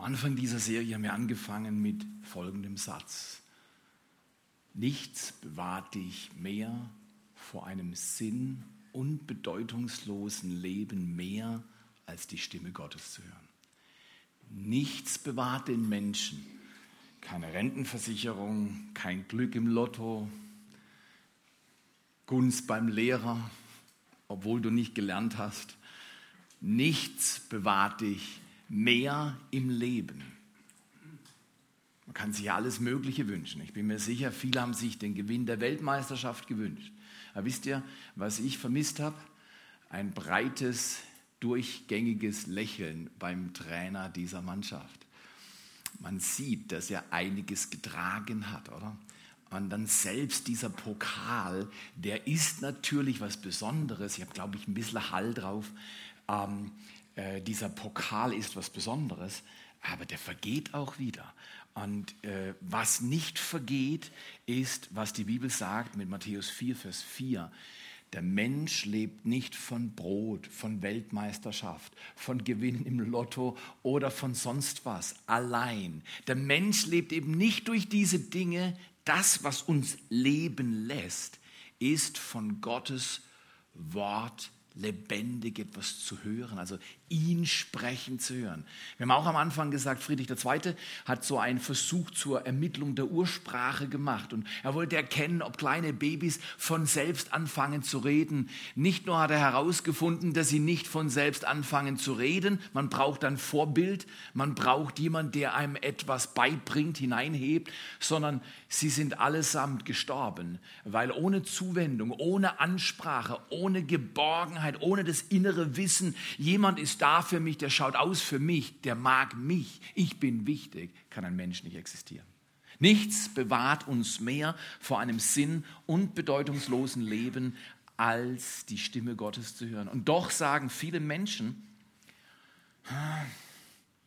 Am Anfang dieser Serie haben wir angefangen mit folgendem Satz. Nichts bewahrt dich mehr vor einem sinn- und bedeutungslosen Leben mehr, als die Stimme Gottes zu hören. Nichts bewahrt den Menschen. Keine Rentenversicherung, kein Glück im Lotto, Gunst beim Lehrer, obwohl du nicht gelernt hast. Nichts bewahrt dich mehr im Leben. Man kann sich ja alles Mögliche wünschen. Ich bin mir sicher, viele haben sich den Gewinn der Weltmeisterschaft gewünscht. Aber wisst ihr, was ich vermisst habe? Ein breites, durchgängiges Lächeln beim Trainer dieser Mannschaft. Man sieht, dass er einiges getragen hat, oder? Und dann selbst dieser Pokal, der ist natürlich was Besonderes. Ich habe, glaube ich, ein bisschen Hall drauf. Ähm, äh, dieser Pokal ist was Besonderes, aber der vergeht auch wieder. Und äh, was nicht vergeht, ist, was die Bibel sagt mit Matthäus 4, Vers 4. Der Mensch lebt nicht von Brot, von Weltmeisterschaft, von Gewinn im Lotto oder von sonst was allein. Der Mensch lebt eben nicht durch diese Dinge. Das, was uns leben lässt, ist von Gottes Wort lebendig etwas zu hören, also ihn sprechen zu hören. Wir haben auch am Anfang gesagt, Friedrich II. hat so einen Versuch zur Ermittlung der Ursprache gemacht und er wollte erkennen, ob kleine Babys von selbst anfangen zu reden. Nicht nur hat er herausgefunden, dass sie nicht von selbst anfangen zu reden, man braucht ein Vorbild, man braucht jemand, der einem etwas beibringt, hineinhebt, sondern sie sind allesamt gestorben, weil ohne Zuwendung, ohne Ansprache, ohne Geborgenheit, ohne das innere Wissen, jemand ist da für mich, der schaut aus für mich, der mag mich, ich bin wichtig, kann ein Mensch nicht existieren. Nichts bewahrt uns mehr vor einem sinn- und bedeutungslosen Leben, als die Stimme Gottes zu hören. Und doch sagen viele Menschen,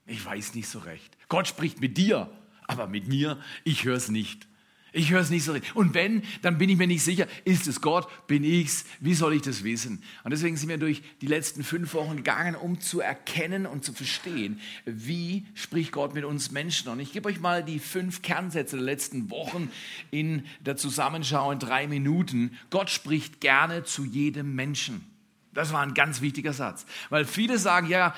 ich weiß nicht so recht. Gott spricht mit dir, aber mit mir, ich höre es nicht. Ich höre es nicht so richtig. Und wenn, dann bin ich mir nicht sicher, ist es Gott, bin ich's, wie soll ich das wissen? Und deswegen sind wir durch die letzten fünf Wochen gegangen, um zu erkennen und zu verstehen, wie spricht Gott mit uns Menschen. Und ich gebe euch mal die fünf Kernsätze der letzten Wochen in der Zusammenschau in drei Minuten. Gott spricht gerne zu jedem Menschen. Das war ein ganz wichtiger Satz. Weil viele sagen, ja,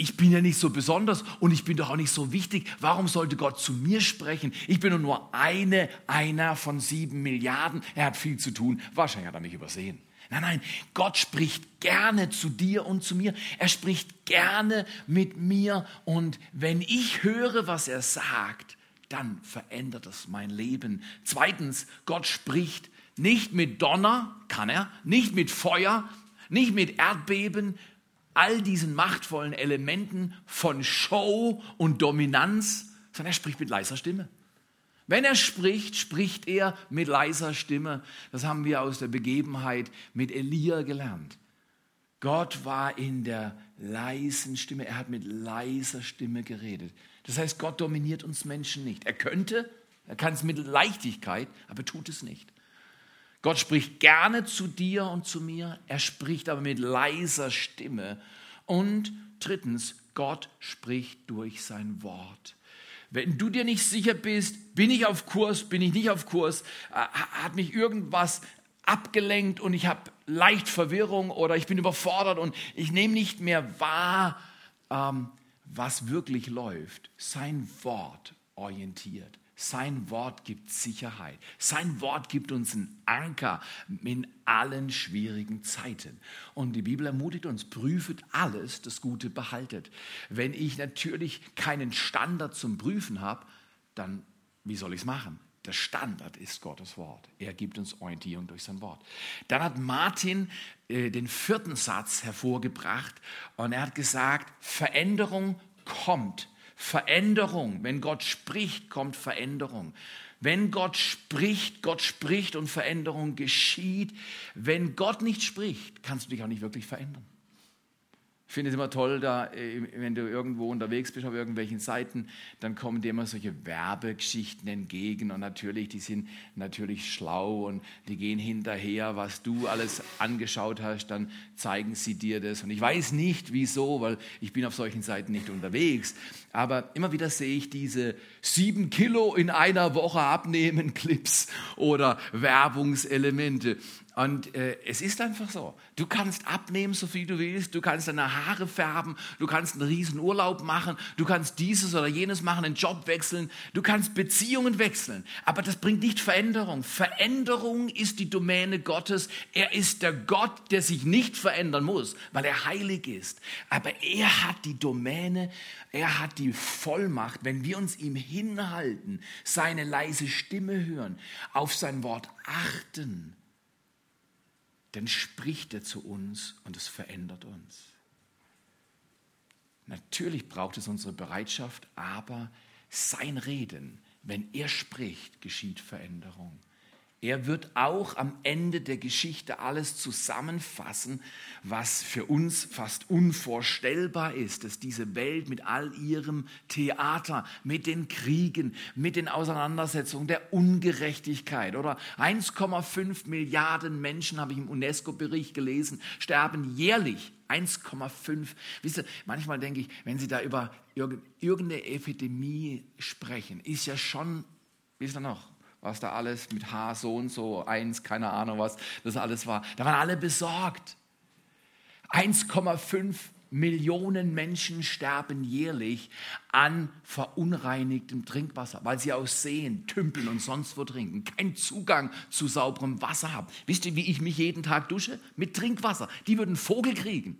ich bin ja nicht so besonders und ich bin doch auch nicht so wichtig. Warum sollte Gott zu mir sprechen? Ich bin nur eine, einer von sieben Milliarden. Er hat viel zu tun. Wahrscheinlich hat er mich übersehen. Nein, nein, Gott spricht gerne zu dir und zu mir. Er spricht gerne mit mir. Und wenn ich höre, was er sagt, dann verändert es mein Leben. Zweitens, Gott spricht nicht mit Donner, kann er, nicht mit Feuer, nicht mit Erdbeben, all diesen machtvollen Elementen von Show und Dominanz, sondern er spricht mit leiser Stimme. Wenn er spricht, spricht er mit leiser Stimme. Das haben wir aus der Begebenheit mit Elia gelernt. Gott war in der leisen Stimme, er hat mit leiser Stimme geredet. Das heißt, Gott dominiert uns Menschen nicht. Er könnte, er kann es mit Leichtigkeit, aber tut es nicht. Gott spricht gerne zu dir und zu mir, er spricht aber mit leiser Stimme. Und drittens, Gott spricht durch sein Wort. Wenn du dir nicht sicher bist, bin ich auf Kurs, bin ich nicht auf Kurs, äh, hat mich irgendwas abgelenkt und ich habe leicht Verwirrung oder ich bin überfordert und ich nehme nicht mehr wahr, ähm, was wirklich läuft. Sein Wort orientiert. Sein Wort gibt Sicherheit. Sein Wort gibt uns einen Anker in allen schwierigen Zeiten. Und die Bibel ermutigt uns, prüfet alles, das Gute behaltet. Wenn ich natürlich keinen Standard zum Prüfen habe, dann wie soll ich es machen? Der Standard ist Gottes Wort. Er gibt uns Orientierung durch sein Wort. Dann hat Martin äh, den vierten Satz hervorgebracht und er hat gesagt, Veränderung kommt Veränderung. Wenn Gott spricht, kommt Veränderung. Wenn Gott spricht, Gott spricht und Veränderung geschieht. Wenn Gott nicht spricht, kannst du dich auch nicht wirklich verändern. Finde es immer toll, da, äh, wenn du irgendwo unterwegs bist auf irgendwelchen Seiten, dann kommen dir immer solche Werbegeschichten entgegen und natürlich, die sind natürlich schlau und die gehen hinterher, was du alles angeschaut hast, dann zeigen sie dir das. Und ich weiß nicht, wieso, weil ich bin auf solchen Seiten nicht unterwegs, aber immer wieder sehe ich diese sieben Kilo in einer Woche abnehmen Clips oder Werbungselemente. Und äh, es ist einfach so. Du kannst abnehmen, so viel du willst. Du kannst deine Haare färben. Du kannst einen riesen Urlaub machen. Du kannst dieses oder jenes machen, einen Job wechseln. Du kannst Beziehungen wechseln. Aber das bringt nicht Veränderung. Veränderung ist die Domäne Gottes. Er ist der Gott, der sich nicht verändern muss, weil er heilig ist. Aber er hat die Domäne, er hat die Vollmacht, wenn wir uns ihm hinhalten, seine leise Stimme hören, auf sein Wort achten dann spricht er zu uns und es verändert uns. Natürlich braucht es unsere Bereitschaft, aber sein Reden, wenn er spricht, geschieht Veränderung. Er wird auch am Ende der Geschichte alles zusammenfassen, was für uns fast unvorstellbar ist, dass diese Welt mit all ihrem Theater, mit den Kriegen, mit den Auseinandersetzungen, der Ungerechtigkeit oder 1,5 Milliarden Menschen, habe ich im UNESCO-Bericht gelesen, sterben jährlich 1,5. Wisst ihr, manchmal denke ich, wenn Sie da über irgendeine Epidemie sprechen, ist ja schon, wisst ihr noch, was da alles mit H so und so, eins, keine Ahnung was, das alles war. Da waren alle besorgt. 1,5 Millionen Menschen sterben jährlich an verunreinigtem Trinkwasser, weil sie aus Seen, Tümpeln und sonst wo trinken, keinen Zugang zu sauberem Wasser haben. Wisst ihr, wie ich mich jeden Tag dusche? Mit Trinkwasser. Die würden Vogel kriegen.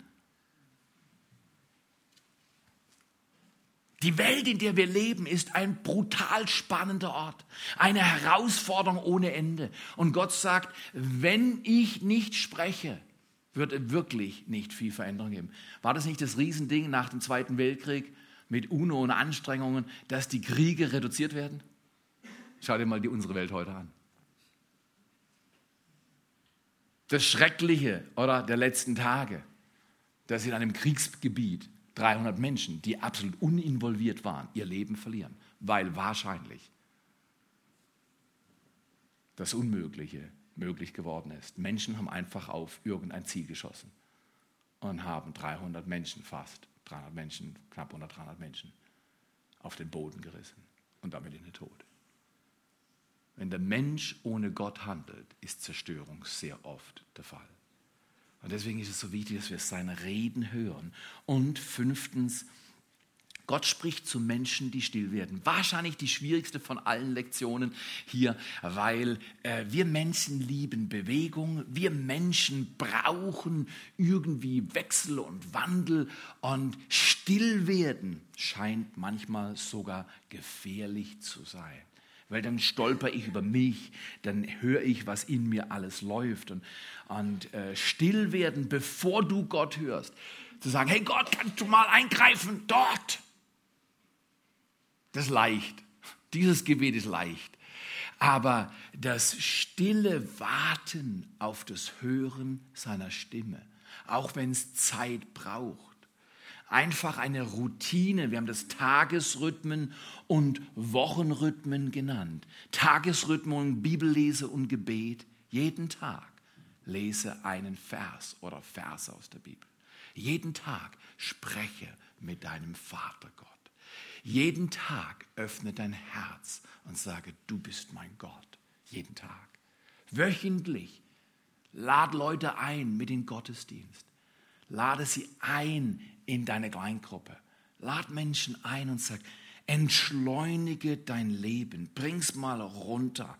Die Welt, in der wir leben, ist ein brutal spannender Ort, eine Herausforderung ohne Ende. Und Gott sagt, wenn ich nicht spreche, wird es wirklich nicht viel Veränderung geben. War das nicht das Riesending nach dem Zweiten Weltkrieg mit UNO und Anstrengungen, dass die Kriege reduziert werden? Schau dir mal die unsere Welt heute an. Das Schreckliche oder der letzten Tage, dass in einem Kriegsgebiet 300 Menschen, die absolut uninvolviert waren, ihr Leben verlieren, weil wahrscheinlich das Unmögliche möglich geworden ist. Menschen haben einfach auf irgendein Ziel geschossen und haben 300 Menschen fast, 300 Menschen, knapp unter 300 Menschen auf den Boden gerissen und damit in den Tod. Wenn der Mensch ohne Gott handelt, ist Zerstörung sehr oft der Fall. Und deswegen ist es so wichtig, dass wir seine Reden hören. Und fünftens, Gott spricht zu Menschen, die still werden. Wahrscheinlich die schwierigste von allen Lektionen hier, weil äh, wir Menschen lieben Bewegung, wir Menschen brauchen irgendwie Wechsel und Wandel und still werden scheint manchmal sogar gefährlich zu sein weil dann stolper ich über mich, dann höre ich, was in mir alles läuft und, und äh, still werden, bevor du Gott hörst. Zu sagen, hey Gott, kannst du mal eingreifen dort? Das ist leicht. Dieses Gebet ist leicht. Aber das stille Warten auf das Hören seiner Stimme, auch wenn es Zeit braucht, einfach eine Routine. Wir haben das Tagesrhythmen und Wochenrhythmen genannt. Tagesrhythmen, Bibellese und Gebet. Jeden Tag lese einen Vers oder Verse aus der Bibel. Jeden Tag spreche mit deinem Vater Gott. Jeden Tag öffne dein Herz und sage, du bist mein Gott. Jeden Tag. Wöchentlich lad Leute ein mit in Gottesdienst. Lade sie ein in deine Kleingruppe. Lad Menschen ein und sag, entschleunige dein Leben, bring's mal runter.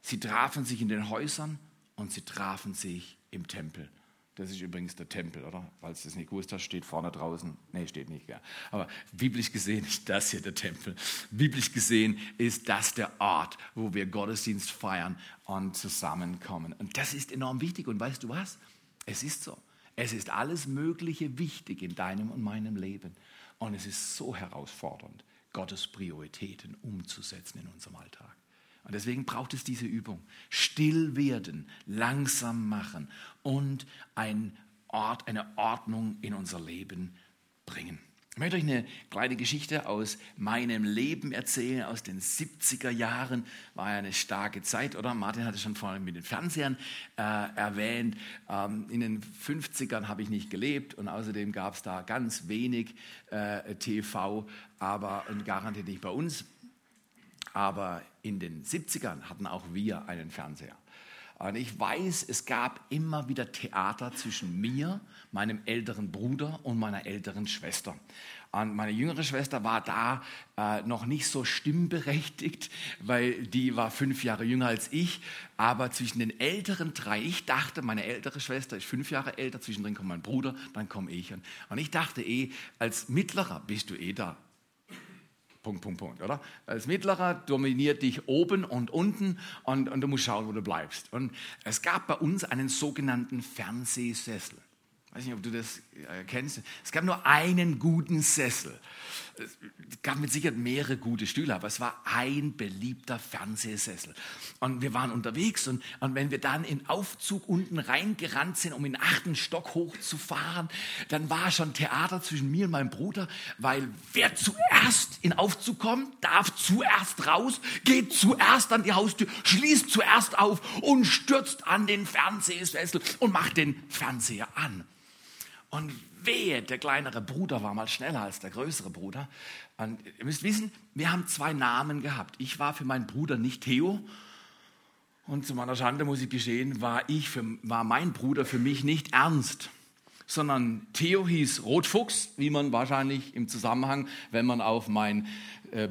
Sie trafen sich in den Häusern und sie trafen sich im Tempel. Das ist übrigens der Tempel, oder? Falls du es nicht gewusst hast, steht vorne draußen. Nee, steht nicht, ja. Aber biblisch gesehen ist das hier der Tempel. Biblisch gesehen ist das der Ort, wo wir Gottesdienst feiern und zusammenkommen. Und das ist enorm wichtig. Und weißt du was? Es ist so. Es ist alles Mögliche wichtig in deinem und meinem Leben. Und es ist so herausfordernd, Gottes Prioritäten umzusetzen in unserem Alltag. Und deswegen braucht es diese Übung. Still werden, langsam machen und ein Ort, eine Ordnung in unser Leben bringen. Ich möchte euch eine kleine Geschichte aus meinem Leben erzählen, aus den 70er Jahren. War ja eine starke Zeit, oder? Martin hatte schon vorhin mit den Fernsehern äh, erwähnt. Ähm, in den 50ern habe ich nicht gelebt und außerdem gab es da ganz wenig äh, TV, aber garantiert nicht bei uns. Aber in den 70ern hatten auch wir einen Fernseher. Und ich weiß, es gab immer wieder Theater zwischen mir, meinem älteren Bruder und meiner älteren Schwester. Und meine jüngere Schwester war da äh, noch nicht so stimmberechtigt, weil die war fünf Jahre jünger als ich. Aber zwischen den älteren drei, ich dachte, meine ältere Schwester ist fünf Jahre älter, zwischendrin kommt mein Bruder, dann komme ich. Und ich dachte eh, als Mittlerer bist du eh da Punkt, Punkt, Punkt, oder? Als Mittlerer dominiert dich oben und unten und, und du musst schauen, wo du bleibst. Und es gab bei uns einen sogenannten Fernsehsessel. Ich weiß nicht, ob du das äh, kennst. Es gab nur einen guten Sessel. Es gab mit Sicherheit mehrere gute Stühle, aber es war ein beliebter Fernsehsessel. Und wir waren unterwegs und, und wenn wir dann in Aufzug unten reingerannt sind, um in den achten Stock hochzufahren, dann war schon Theater zwischen mir und meinem Bruder, weil wer zuerst in Aufzug kommt, darf zuerst raus, geht zuerst an die Haustür, schließt zuerst auf und stürzt an den Fernsehsessel und macht den Fernseher an. Und wehe, der kleinere Bruder war mal schneller als der größere Bruder. Und ihr müsst wissen, wir haben zwei Namen gehabt. Ich war für meinen Bruder nicht Theo. Und zu meiner Schande muss ich gestehen, war, ich für, war mein Bruder für mich nicht Ernst, sondern Theo hieß Rotfuchs, wie man wahrscheinlich im Zusammenhang, wenn man auf mein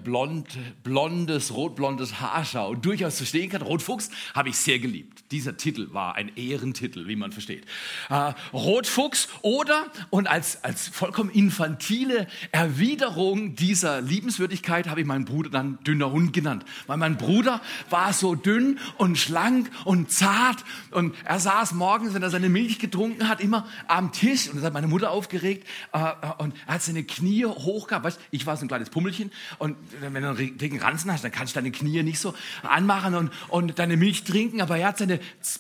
blond, blondes, rotblondes Haarschau durchaus verstehen kann. Rotfuchs habe ich sehr geliebt. Dieser Titel war ein Ehrentitel, wie man versteht. Äh, Rotfuchs oder, und als, als vollkommen infantile Erwiderung dieser Liebenswürdigkeit habe ich meinen Bruder dann dünner Hund genannt. Weil mein Bruder war so dünn und schlank und zart und er saß morgens, wenn er seine Milch getrunken hat, immer am Tisch und das hat meine Mutter aufgeregt äh, äh und er hat seine Knie hoch gehabt. Weißt, ich war so ein kleines Pummelchen und und wenn du einen dicken Ranzen hast, dann kannst du deine Knie nicht so anmachen und, und deine Milch trinken. Aber er hat seine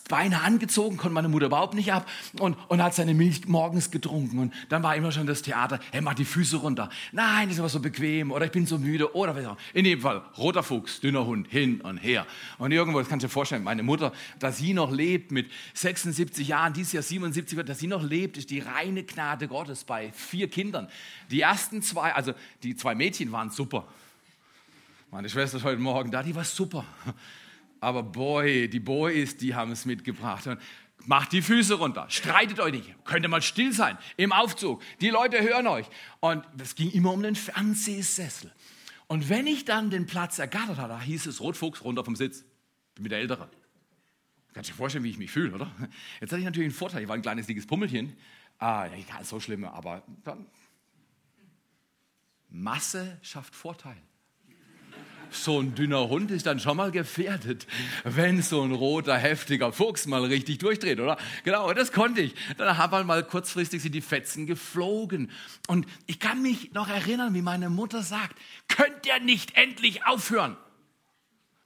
Beine angezogen, konnte meine Mutter überhaupt nicht ab und, und hat seine Milch morgens getrunken. Und dann war immer schon das Theater, hey, mach die Füße runter. Nein, das ist aber so bequem oder ich bin so müde oder was auch. In dem Fall, roter Fuchs, dünner Hund, hin und her. Und irgendwo, das kannst du dir vorstellen, meine Mutter, dass sie noch lebt mit 76 Jahren, dieses Jahr 77 wird, dass sie noch lebt, ist die reine Gnade Gottes bei vier Kindern. Die ersten zwei, also die zwei Mädchen waren super. Meine Schwester ist heute Morgen da, die war super. Aber boy, die Boys, die haben es mitgebracht. Und macht die Füße runter, streitet euch nicht, könnt ihr mal still sein im Aufzug. Die Leute hören euch. Und es ging immer um den Fernsehsessel. Und wenn ich dann den Platz ergattert hatte, da hieß es Rotfuchs runter vom Sitz. Bin mit der Ältere. Kannst du dir vorstellen, wie ich mich fühle, oder? Jetzt hatte ich natürlich einen Vorteil. Ich war ein kleines, dickes Pummelchen. Ah, egal, so schlimm, aber dann. Masse schafft Vorteil so ein dünner Hund ist dann schon mal gefährdet, wenn so ein roter, heftiger Fuchs mal richtig durchdreht, oder? Genau, das konnte ich. Dann haben wir mal kurzfristig sind die Fetzen geflogen. Und ich kann mich noch erinnern, wie meine Mutter sagt, könnt ihr nicht endlich aufhören?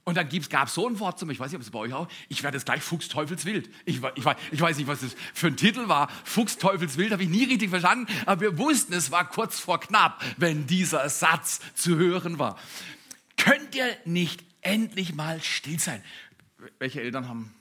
Und dann gab es so ein Wort zum, ich weiß nicht, ob es bei euch auch, ich werde es gleich Fuchsteufelswild. Ich, ich, ich weiß nicht, was das für ein Titel war. Fuchsteufelswild habe ich nie richtig verstanden, aber wir wussten, es war kurz vor knapp, wenn dieser Satz zu hören war. Könnt ihr nicht endlich mal still sein? Welche Eltern haben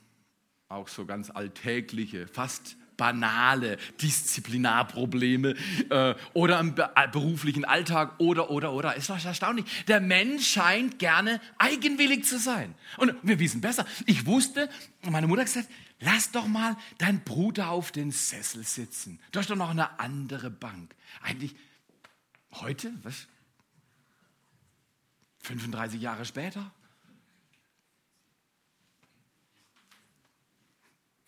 auch so ganz alltägliche, fast banale Disziplinarprobleme äh, oder im äh, beruflichen Alltag oder, oder, oder. Ist doch erstaunlich. Der Mensch scheint gerne eigenwillig zu sein. Und wir wissen besser. Ich wusste, meine Mutter hat gesagt, lass doch mal deinen Bruder auf den Sessel sitzen. Du hast doch noch eine andere Bank. Eigentlich, heute, was, 35 Jahre später?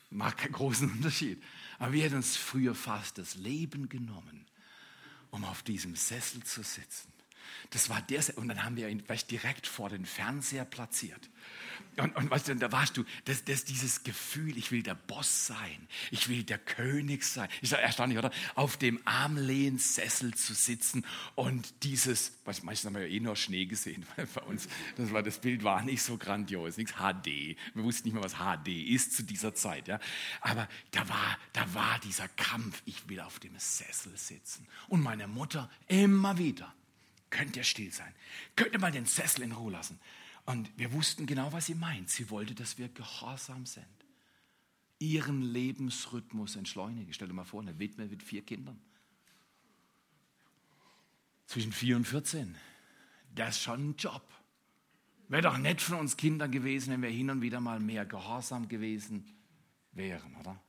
Macht keinen großen Unterschied. Aber wir hätten uns früher fast das Leben genommen, um auf diesem Sessel zu sitzen. Das war der, und dann haben wir ihn direkt vor den Fernseher platziert. Und, und weißt du, da warst du, das, das, dieses Gefühl, ich will der Boss sein, ich will der König sein. Ist ja erstaunlich, oder? Auf dem Armlehnsessel zu sitzen und dieses, was meistens haben wir ja eh nur Schnee gesehen bei uns. Das, war, das Bild war nicht so grandios, nichts HD. Wir wussten nicht mehr, was HD ist zu dieser Zeit. Ja? Aber da war, da war dieser Kampf, ich will auf dem Sessel sitzen. Und meine Mutter immer wieder, könnt ihr still sein, könnt ihr mal den Sessel in Ruhe lassen. Und wir wussten genau, was sie meint. Sie wollte, dass wir gehorsam sind. Ihren Lebensrhythmus entschleunigen. Stell dir mal vor, eine Witwe mit vier Kindern. Zwischen vier und 14. Das ist schon ein Job. Wäre doch nett von uns Kindern gewesen, wenn wir hin und wieder mal mehr gehorsam gewesen wären, oder?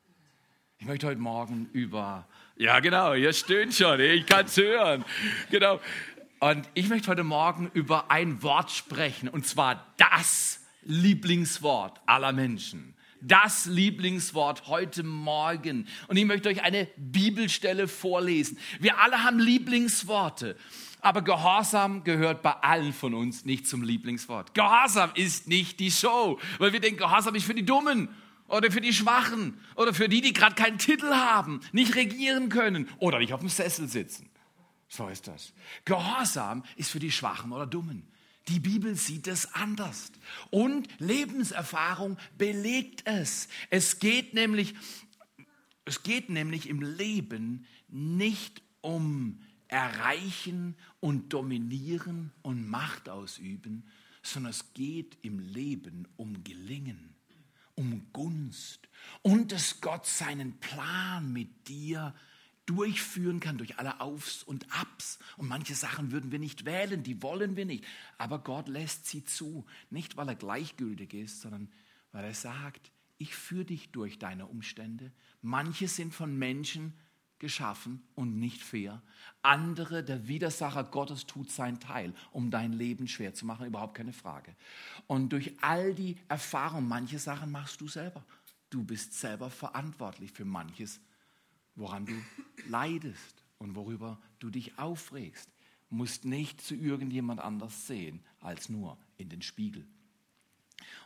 Ich möchte heute Morgen über, ja genau, ihr stöhnt schon, ich kann es hören. Genau, und ich möchte heute Morgen über ein Wort sprechen, und zwar das Lieblingswort aller Menschen. Das Lieblingswort heute Morgen. Und ich möchte euch eine Bibelstelle vorlesen. Wir alle haben Lieblingsworte. Aber Gehorsam gehört bei allen von uns nicht zum Lieblingswort. Gehorsam ist nicht die Show, weil wir denken, Gehorsam ist für die Dummen oder für die Schwachen oder für die, die gerade keinen Titel haben, nicht regieren können oder nicht auf dem Sessel sitzen. So ist das. Gehorsam ist für die Schwachen oder Dummen. Die Bibel sieht es anders. Und Lebenserfahrung belegt es. Es geht nämlich, es geht nämlich im Leben nicht um Erreichen und Dominieren und Macht ausüben, sondern es geht im Leben um Gelingen, um Gunst und dass Gott seinen Plan mit dir durchführen kann durch alle Aufs und Abs. Und manche Sachen würden wir nicht wählen, die wollen wir nicht. Aber Gott lässt sie zu. Nicht, weil er gleichgültig ist, sondern weil er sagt, ich führe dich durch deine Umstände. Manche sind von Menschen geschaffen und nicht fair. Andere, der Widersacher Gottes tut sein Teil, um dein Leben schwer zu machen, überhaupt keine Frage. Und durch all die Erfahrungen, manche Sachen machst du selber. Du bist selber verantwortlich für manches woran du leidest und worüber du dich aufregst, musst nicht zu irgendjemand anders sehen als nur in den Spiegel.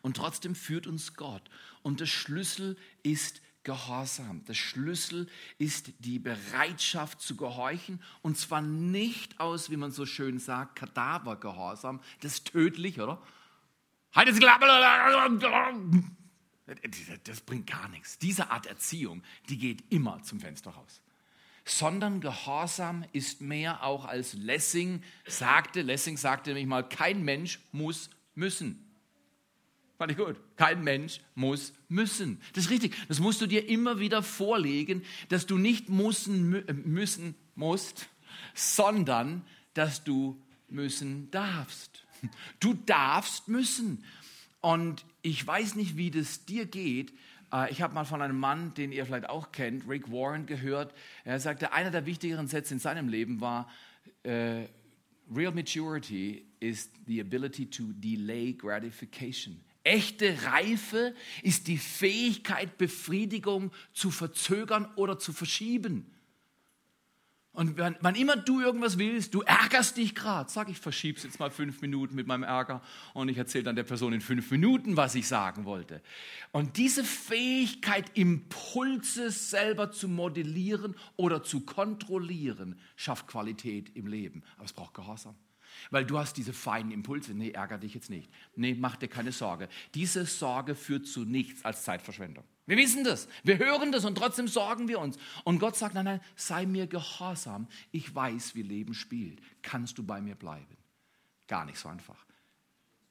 Und trotzdem führt uns Gott. Und der Schlüssel ist Gehorsam. Der Schlüssel ist die Bereitschaft zu gehorchen. Und zwar nicht aus, wie man so schön sagt, Kadavergehorsam. Das ist tödlich, oder? Halt jetzt das bringt gar nichts. Diese Art Erziehung, die geht immer zum Fenster raus. Sondern Gehorsam ist mehr auch als Lessing sagte. Lessing sagte nämlich mal, kein Mensch muss müssen. Fand ich gut. Kein Mensch muss müssen. Das ist richtig. Das musst du dir immer wieder vorlegen, dass du nicht müssen, müssen musst, sondern dass du müssen darfst. Du darfst müssen. Und ich weiß nicht, wie das dir geht. Äh, ich habe mal von einem Mann, den ihr vielleicht auch kennt, Rick Warren, gehört. Er sagte, einer der wichtigeren Sätze in seinem Leben war, uh, Real maturity is the ability to delay gratification. Echte Reife ist die Fähigkeit, Befriedigung zu verzögern oder zu verschieben. Und wann, wann immer du irgendwas willst, du ärgerst dich gerade. Sag, ich verschieb's jetzt mal fünf Minuten mit meinem Ärger und ich erzähle dann der Person in fünf Minuten, was ich sagen wollte. Und diese Fähigkeit, Impulse selber zu modellieren oder zu kontrollieren, schafft Qualität im Leben. Aber es braucht Gehorsam. Weil du hast diese feinen Impulse. Nee, ärger dich jetzt nicht. Nee, mach dir keine Sorge. Diese Sorge führt zu nichts als Zeitverschwendung. Wir wissen das. Wir hören das und trotzdem sorgen wir uns. Und Gott sagt, nein, nein, sei mir gehorsam. Ich weiß, wie Leben spielt. Kannst du bei mir bleiben? Gar nicht so einfach.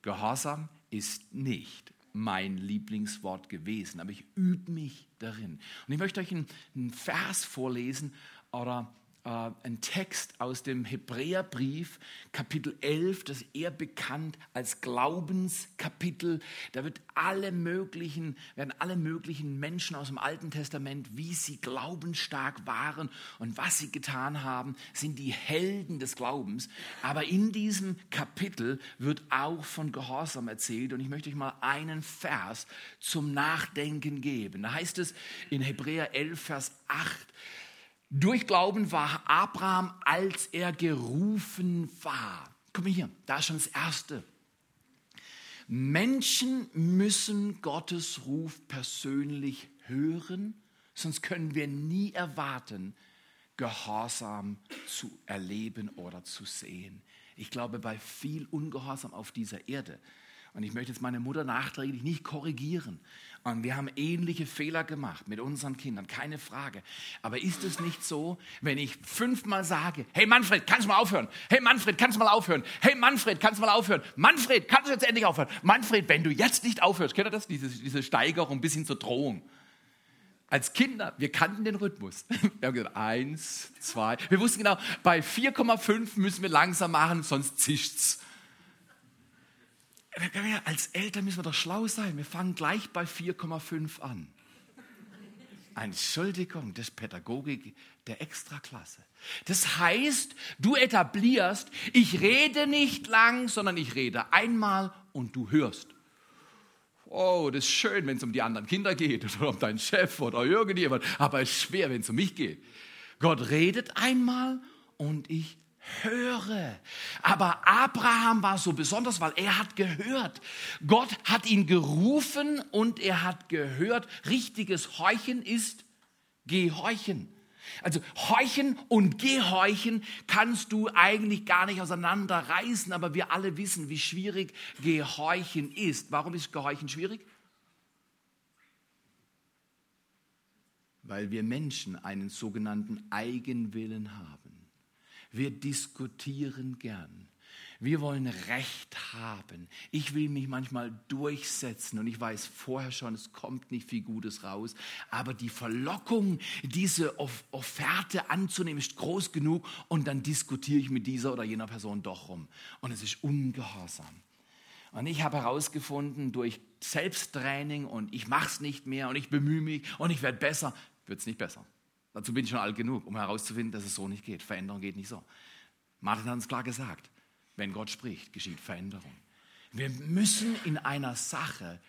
Gehorsam ist nicht mein Lieblingswort gewesen, aber ich übe mich darin. Und ich möchte euch einen, Vers vorlesen oder äh, ein Text aus dem Hebräerbrief, Kapitel 11, das eher bekannt als Glaubenskapitel. Da wird alle möglichen, werden alle möglichen Menschen aus dem Alten Testament, wie sie glaubensstark waren und was sie getan haben, sind die Helden des Glaubens. Aber in diesem Kapitel wird auch von Gehorsam erzählt und ich möchte euch mal einen Vers zum Nachdenken geben. Da heißt es in Hebräer 11, Vers 8, Durch Glauben war Abraham, als er gerufen war. Guck mal hier, da ist schon das Erste. Menschen müssen Gottes Ruf persönlich hören, sonst können wir nie erwarten, Gehorsam zu erleben oder zu sehen. Ich glaube, bei viel Ungehorsam auf dieser Erde, und ich möchte jetzt meine Mutter nachträglich nicht korrigieren, und wir haben ähnliche Fehler gemacht mit unseren Kindern, keine Frage. Aber ist es nicht so, wenn ich fünfmal sage, hey Manfred, kannst du mal aufhören? Hey Manfred, kannst du mal aufhören? Hey Manfred, kannst du mal aufhören? Manfred, kannst du jetzt endlich aufhören? Manfred, wenn du jetzt nicht aufhörst, kennt ihr das? Diese, diese Steigerung bis hin zur Drohung. Als Kinder, wir kannten den Rhythmus. Wir haben gesagt, eins, zwei. Wir wussten genau, bei 4,5 müssen wir langsam machen, sonst zischt's. Als Eltern müssen wir doch schlau sein. Wir fangen gleich bei 4,5 an. Entschuldigung, das ist Pädagogik der Extraklasse. Das heißt, du etablierst, ich rede nicht lang, sondern ich rede einmal und du hörst. Oh, das ist schön, wenn es um die anderen Kinder geht oder um deinen Chef oder irgendjemand, aber es ist schwer, wenn es um mich geht. Gott redet einmal und ich höre. Aber Abraham war so besonders, weil er hat gehört. Gott hat ihn gerufen und er hat gehört. Richtiges Heuchen ist Gehorchen. Also Heuchen und Gehorchen kannst du eigentlich gar nicht auseinanderreißen, aber wir alle wissen, wie schwierig Gehorchen ist. Warum ist Gehorchen schwierig? Weil wir Menschen einen sogenannten Eigenwillen haben. Wir diskutieren gern. Wir wollen Recht haben. Ich will mich manchmal durchsetzen und ich weiß vorher schon, es kommt nicht viel Gutes raus. Aber die Verlockung, diese Offerte anzunehmen, ist groß genug und dann diskutiere ich mit dieser oder jener Person doch rum. Und es ist ungehorsam. Und ich habe herausgefunden, durch Selbsttraining und ich mache es nicht mehr und ich bemühe mich und ich werde besser, wird es nicht besser. Dazu bin ich schon alt genug, um herauszufinden, dass es so nicht geht. Veränderung geht nicht so. Martin hat uns klar gesagt, wenn Gott spricht, geschieht Veränderung. Wir müssen in einer Sache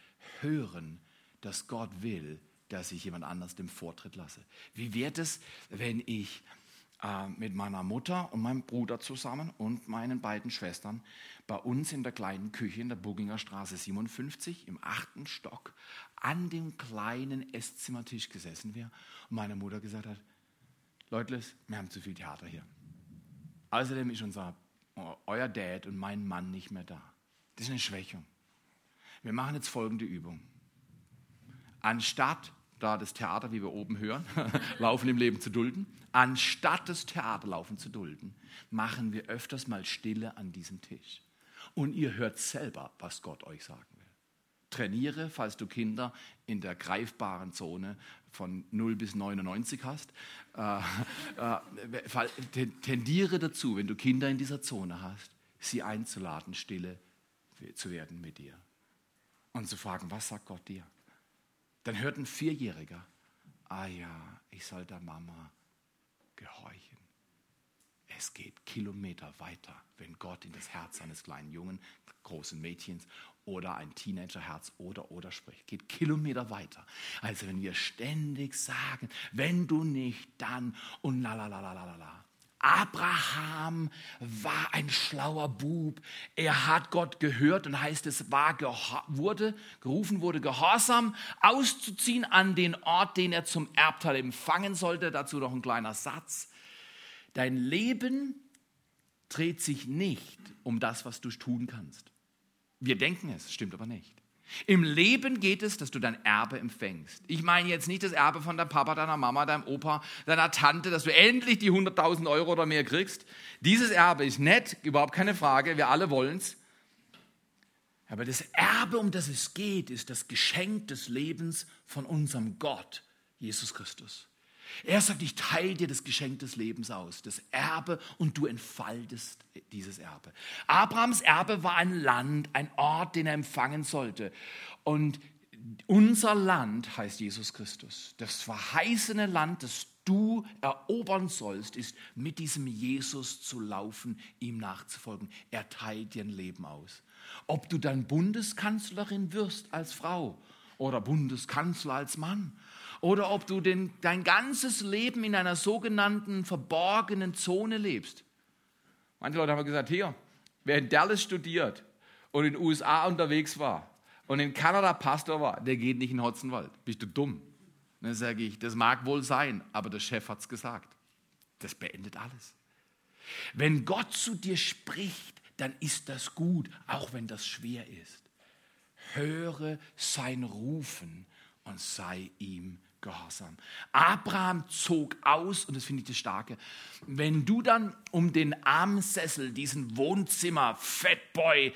hören, dass Gott will, dass ich jemand anders den Vortritt lasse. Wie wird es, wenn ich äh, mit meiner Mutter und meinem Bruder zusammen und meinen beiden Schwestern bei uns in der kleinen Küche in der Burginger Straße 57 im achten Stock an dem kleinen Esszimmertisch gesessen wäre und meine Mutter gesagt hat, Leute, wir haben zu viel Theater hier. Außerdem ist unser, euer Dad und mein Mann nicht mehr da. Das ist eine Schwächung. Wir machen jetzt folgende Übung. Anstatt da das Theater, wie wir oben hören, laufen im Leben zu dulden, anstatt das Theaterlaufen zu dulden, machen wir öfters mal Stille an diesem Tisch. Und ihr hört selber, was Gott euch will. Trainiere, falls du Kinder in der greifbaren Zone von 0 bis 99 hast. Äh, äh, tendiere dazu, wenn du Kinder in dieser Zone hast, sie einzuladen, stille zu werden mit dir. Und zu fragen, was sagt Gott dir? Dann hört ein Vierjähriger, ah ja, ich soll der Mama gehorchen. Es geht Kilometer weiter, wenn Gott in das Herz eines kleinen Jungen, großen Mädchens oder ein Teenagerherz oder oder spricht. Geht Kilometer weiter. Also wenn wir ständig sagen, wenn du nicht, dann und la la la la la la. Abraham war ein schlauer Bub. Er hat Gott gehört und heißt es war wurde gerufen wurde gehorsam auszuziehen an den Ort, den er zum Erbteil empfangen sollte. Dazu noch ein kleiner Satz. Dein Leben dreht sich nicht um das, was du tun kannst. Wir denken es, stimmt aber nicht. Im Leben geht es, dass du dein Erbe empfängst. Ich meine jetzt nicht das Erbe von deinem Papa, deiner Mama, deinem Opa, deiner Tante, dass du endlich die 100.000 Euro oder mehr kriegst. Dieses Erbe ist nett, überhaupt keine Frage, wir alle wollen es. Aber das Erbe, um das es geht, ist das Geschenk des Lebens von unserem Gott, Jesus Christus. Er sagt, ich teile dir das Geschenk des Lebens aus, das Erbe, und du entfaltest dieses Erbe. Abrahams Erbe war ein Land, ein Ort, den er empfangen sollte. Und unser Land heißt Jesus Christus. Das verheißene Land, das du erobern sollst, ist mit diesem Jesus zu laufen, ihm nachzufolgen. Er teilt dir ein Leben aus. Ob du dann Bundeskanzlerin wirst als Frau oder Bundeskanzler als Mann oder ob du den, dein ganzes Leben in einer sogenannten verborgenen Zone lebst. Manche Leute haben gesagt, hier, wer in Dallas studiert und in den USA unterwegs war und in Kanada Pastor war, der geht nicht in Hotzenwald. Bist du dumm? Dann sage ich, das mag wohl sein, aber der Chef hat es gesagt. Das beendet alles. Wenn Gott zu dir spricht, dann ist das gut, auch wenn das schwer ist. Höre sein Rufen und sei ihm gehorsam. Abraham zog aus, und das finde ich das Starke, wenn du dann um den Armsessel, diesen Wohnzimmer, Fatboy,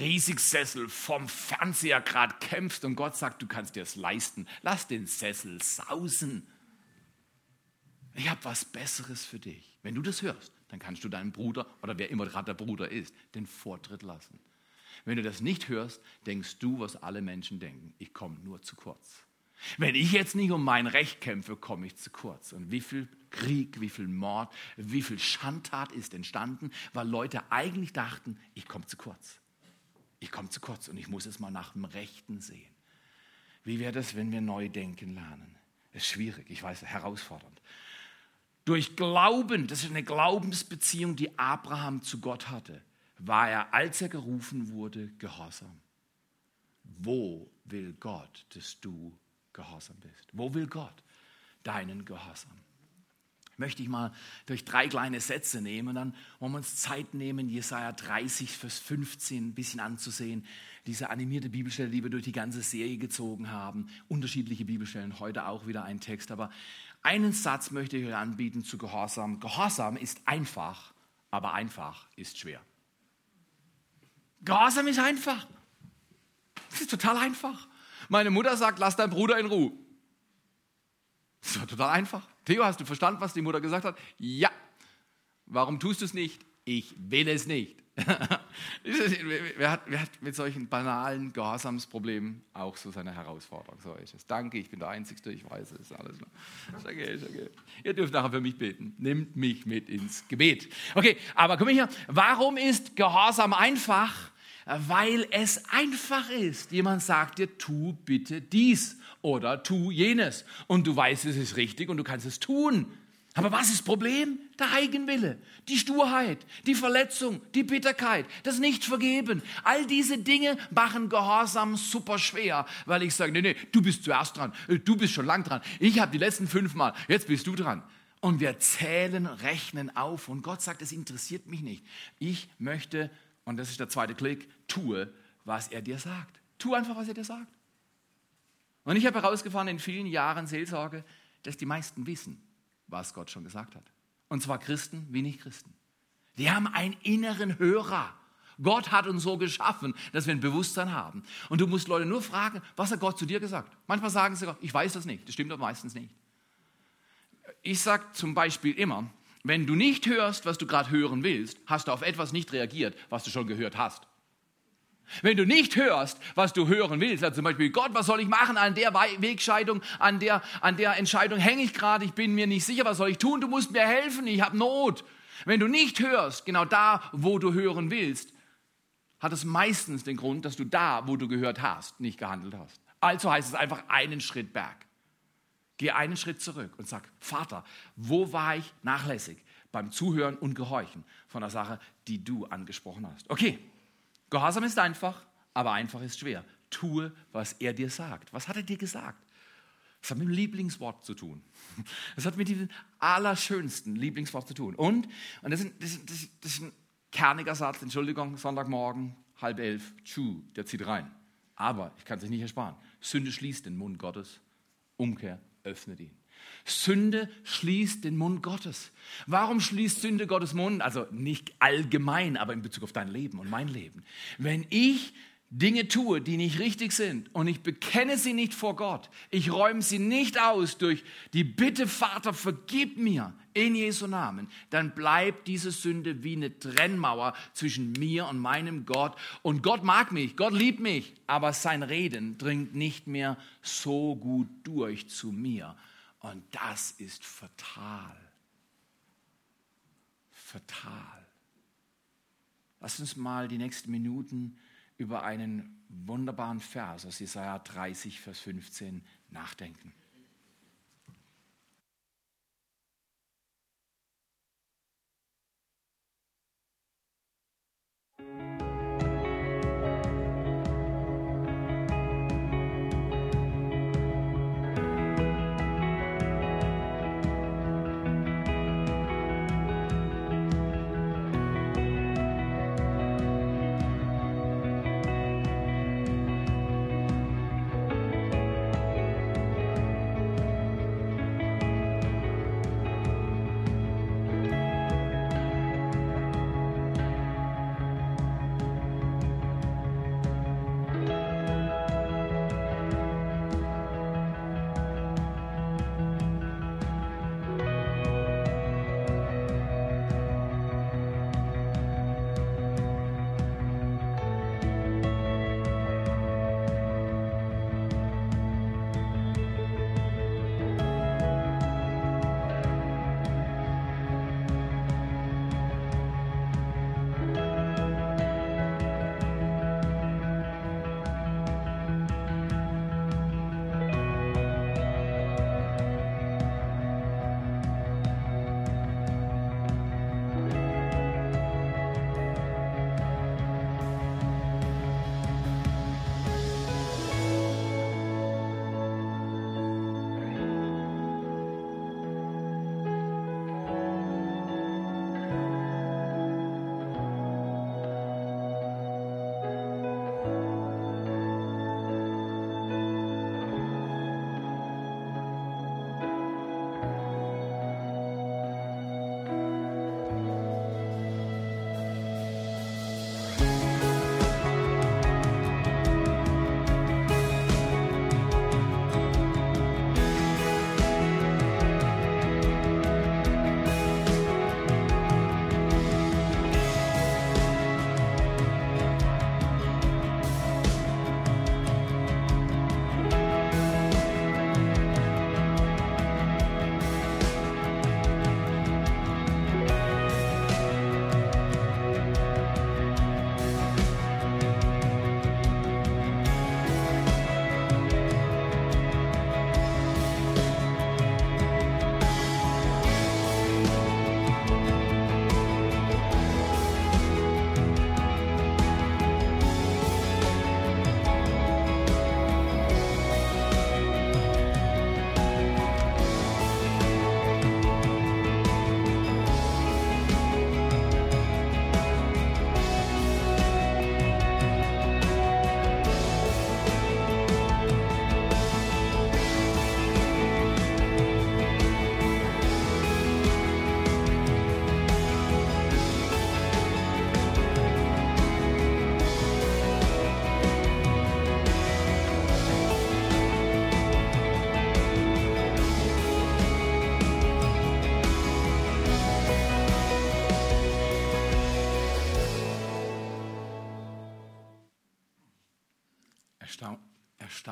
Riesigsessel vom Fernseher gerade kämpfst und Gott sagt, du kannst dir es leisten, lass den Sessel sausen. Ich habe was Besseres für dich. Wenn du das hörst, dann kannst du deinen Bruder oder wer immer gerade der Bruder ist, den Vortritt lassen. Wenn du das nicht hörst, denkst du, was alle Menschen denken. Ich komme nur zu kurz. Wenn ich jetzt nicht um mein Recht kämpfe, komme ich zu kurz. Und wie viel Krieg, wie viel Mord, wie viel Schandtat ist entstanden, weil Leute eigentlich dachten, ich komme zu kurz. Ich komme zu kurz und ich muss es mal nach dem Rechten sehen. Wie wäre das, wenn wir neu denken lernen? Das ist schwierig, ich weiß, herausfordernd. Durch Glauben, das ist eine Glaubensbeziehung, die Abraham zu Gott hatte, war er, als er gerufen wurde, gehorsam. Wo will Gott, dass du gehorsam bist? Wo will Gott deinen Gehorsam? Möchte ich mal durch drei kleine Sätze nehmen, dann wollen wir uns Zeit nehmen, Jesaja 30, Vers 15 ein bisschen anzusehen. Diese animierte Bibelstelle, die wir durch die ganze Serie gezogen haben. Unterschiedliche Bibelstellen, heute auch wieder ein Text. Aber einen Satz möchte ich euch anbieten zu Gehorsam. Gehorsam ist einfach, aber einfach ist schwer. Gehorsam ist einfach. Es ist total einfach. Meine Mutter sagt, lass deinen Bruder in Ruhe. Das war total einfach. Theo, hast du verstanden, was die Mutter gesagt hat? Ja. Warum tust du es nicht? Ich will es nicht. wer, hat, wer, hat, mit solchen banalen Gehorsamsproblemen auch so seine Herausforderung? So ist es. Danke, ich bin der Einzige, ich weiß es. Alles ist okay, ist okay. Ihr dürft nachher für mich beten. Nimmt mich mit ins Gebet. Okay, aber komm hier. Warum ist Gehorsam einfach? Weil es einfach ist. Jemand sagt dir, tu bitte dies oder tu jenes. Und du weißt, es ist richtig und du kannst es tun. Aber was ist das Problem? Der Eigenwille, die Sturheit, die Verletzung, die Bitterkeit, das Nichtvergeben. All diese Dinge machen Gehorsam super schwer, weil ich sage, nee, nee, du bist zuerst dran, du bist schon lang dran. Ich habe die letzten fünf Mal, jetzt bist du dran. Und wir zählen, rechnen auf und Gott sagt, es interessiert mich nicht. Ich möchte und das ist der zweite Klick, tue, was er dir sagt. Tu einfach, was er dir sagt. Und ich habe herausgefahren in vielen Jahren Seelsorge, dass die meisten wissen, was Gott schon gesagt hat. Und zwar Christen wie nicht Christen. Die haben einen inneren Hörer. Gott hat uns so geschaffen, dass wir ein Bewusstsein haben. Und du musst Leute nur fragen, was hat Gott zu dir gesagt? Manchmal sagen sie, ich weiß das nicht. Das stimmt aber meistens nicht. Ich sage zum Beispiel immer, wenn du nicht hörst, was du gerade hören willst, hast du auf etwas nicht reagiert, was du schon gehört hast. Wenn du nicht hörst, was du hören willst, also zum Beispiel, Gott, was soll ich machen an der Wegscheidung, an der, an der Entscheidung hänge ich gerade, ich bin mir nicht sicher, was soll ich tun, du musst mir helfen, ich habe Not. Wenn du nicht hörst, genau da, wo du hören willst, hat es meistens den Grund, dass du da, wo du gehört hast, nicht gehandelt hast. Also heißt es einfach einen Schritt berg. Geh einen Schritt zurück und sag, Vater, wo war ich nachlässig beim Zuhören und Gehorchen von der Sache, die du angesprochen hast? Okay, Gehorsam ist einfach, aber einfach ist schwer. Tue, was er dir sagt. Was hat er dir gesagt? Das hat mit dem Lieblingswort zu tun. Das hat mit dem allerschönsten Lieblingswort zu tun. Und, und das, ist, das, ist, das ist ein kerniger Satz, Entschuldigung, Sonntagmorgen, halb elf, tschu, der zieht rein. Aber ich kann es nicht ersparen. Sünde schließt den Mund Gottes. Umkehr öffnet ihn. Sünde schließt den Mund Gottes. Warum schließt Sünde Gottes Mund? Also nicht allgemein, aber in Bezug auf dein Leben und mein Leben. Wenn ich Dinge tue, die nicht richtig sind und ich bekenne sie nicht vor Gott, ich räume sie nicht aus durch die Bitte, Vater, vergib mir in Jesu Namen, dann bleibt diese Sünde wie eine Trennmauer zwischen mir und meinem Gott. Und Gott mag mich, Gott liebt mich, aber sein Reden dringt nicht mehr so gut durch zu mir. Und das ist fatal. Fatal. Lass uns mal die nächsten Minuten über einen wunderbaren Vers aus Jesaja 30, Vers 15 nachdenken.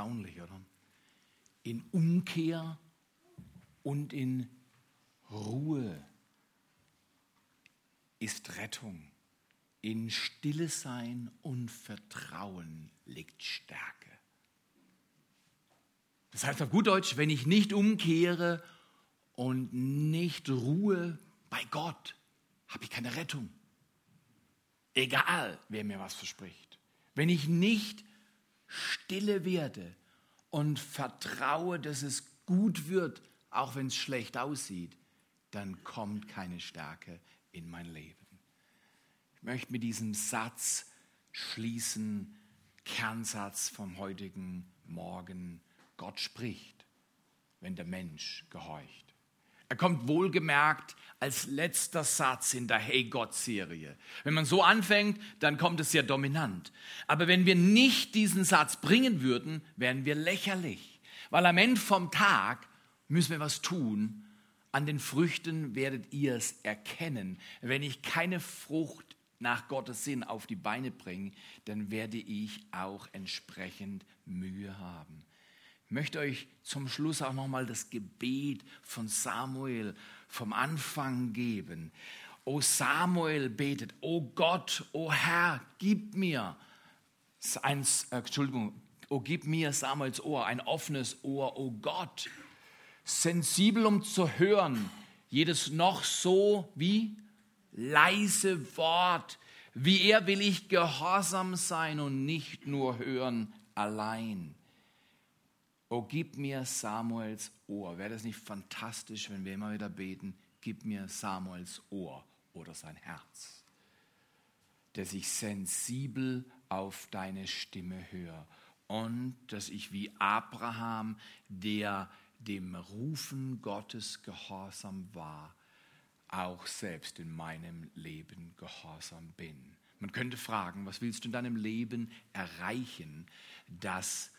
Erstaunlich, oder? In Umkehr und in Ruhe ist Rettung. In Stille sein und Vertrauen liegt Stärke. Das heißt auf gut Deutsch, wenn ich nicht umkehre und nicht ruhe bei Gott, habe ich keine Rettung. Egal, wer mir was verspricht. Wenn ich nicht stille werde und vertraue, dass es gut wird, auch wenn es schlecht aussieht, dann kommt keine Stärke in mein Leben. Ich möchte mit diesem Satz schließen, Kernsatz vom heutigen Morgen. Gott spricht, wenn der Mensch gehorcht. Er kommt wohlgemerkt als letzter Satz in der Hey Gott-Serie. Wenn man so anfängt, dann kommt es sehr dominant. Aber wenn wir nicht diesen Satz bringen würden, wären wir lächerlich. Weil am Ende vom Tag müssen wir was tun. An den Früchten werdet ihr es erkennen. Wenn ich keine Frucht nach Gottes Sinn auf die Beine bringe, dann werde ich auch entsprechend Mühe haben. Möchte euch zum Schluss auch nochmal das Gebet von Samuel vom Anfang geben. O Samuel betet, O Gott, O Herr, gib mir ein, äh, Entschuldigung, O gib mir Samuels Ohr, ein offenes Ohr, O Gott, sensibel um zu hören, jedes noch so wie leise Wort, wie er will ich gehorsam sein und nicht nur hören allein. Oh, gib mir Samuels Ohr. Wäre das nicht fantastisch, wenn wir immer wieder beten, gib mir Samuels Ohr oder sein Herz, dass ich sensibel auf deine Stimme höre und dass ich wie Abraham, der dem Rufen Gottes gehorsam war, auch selbst in meinem Leben gehorsam bin. Man könnte fragen, was willst du in deinem Leben erreichen, das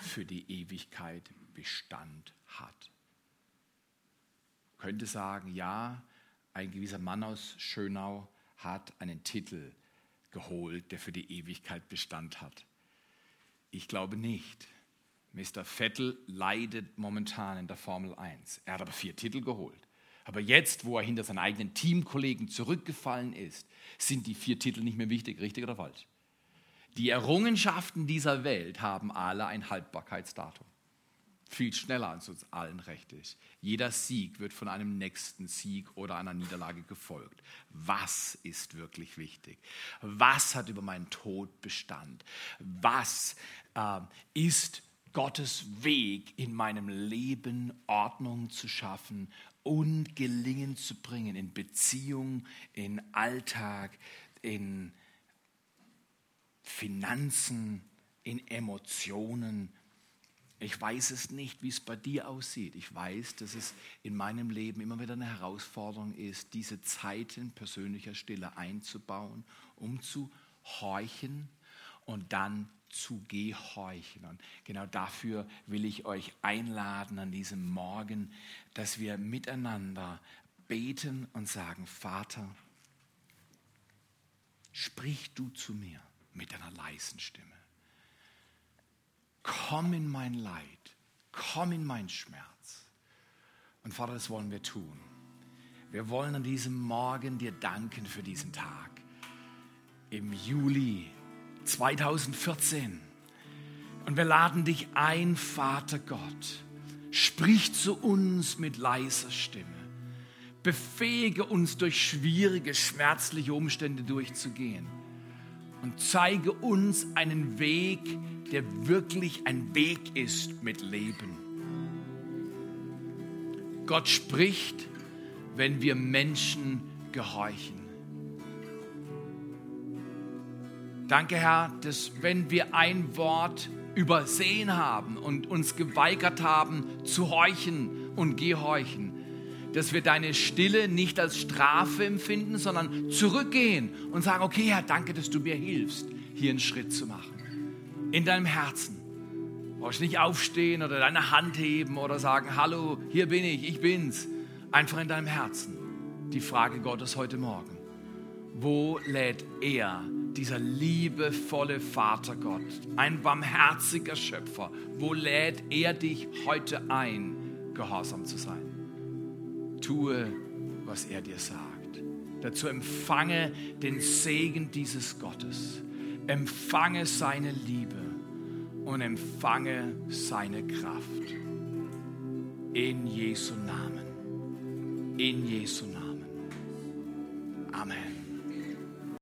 für die Ewigkeit Bestand hat? Man könnte sagen, ja, ein gewisser Mann aus Schönau hat einen Titel geholt, der für die Ewigkeit Bestand hat. Ich glaube nicht. Mr. Vettel leidet momentan in der Formel 1. Er hat aber vier Titel geholt. Aber jetzt, wo er hinter seinen eigenen Teamkollegen zurückgefallen ist, sind die vier Titel nicht mehr wichtig, richtig oder falsch? Die Errungenschaften dieser Welt haben alle ein Haltbarkeitsdatum. Viel schneller als uns allen recht ist. Jeder Sieg wird von einem nächsten Sieg oder einer Niederlage gefolgt. Was ist wirklich wichtig? Was hat über meinen Tod Bestand? Was äh, ist Gottes Weg in meinem Leben Ordnung zu schaffen und Gelingen zu bringen in Beziehung, in Alltag, in Finanzen, in Emotionen. Ich weiß es nicht, wie es bei dir aussieht. Ich weiß, dass es in meinem Leben immer wieder eine Herausforderung ist, diese Zeiten persönlicher Stille einzubauen, um zu horchen und dann zu gehorchen. Und genau dafür will ich euch einladen an diesem Morgen, dass wir miteinander beten und sagen, Vater, sprich du zu mir mit einer leisen Stimme. Komm in mein Leid, komm in mein Schmerz. Und Vater, das wollen wir tun. Wir wollen an diesem Morgen dir danken für diesen Tag. Im Juli 2014. Und wir laden dich ein, Vater Gott. Sprich zu uns mit leiser Stimme. Befähige uns durch schwierige, schmerzliche Umstände durchzugehen. Und zeige uns einen Weg, der wirklich ein Weg ist mit Leben. Gott spricht, wenn wir Menschen gehorchen. Danke, Herr, dass wenn wir ein Wort übersehen haben und uns geweigert haben zu horchen und gehorchen, dass wir deine Stille nicht als Strafe empfinden, sondern zurückgehen und sagen, okay Herr, danke, dass du mir hilfst, hier einen Schritt zu machen. In deinem Herzen. Du brauchst nicht aufstehen oder deine Hand heben oder sagen, hallo, hier bin ich, ich bin's. Einfach in deinem Herzen. Die Frage Gottes heute Morgen. wo lädt er, dieser liebevolle Vater Gott, ein barmherziger Schöpfer, wo lädt er dich heute ein, gehorsam zu sein? Tue, was er dir sagt. Dazu empfange den Segen dieses Gottes. Empfange seine Liebe und empfange seine Kraft. In Jesu Namen. In Jesu Namen. Amen.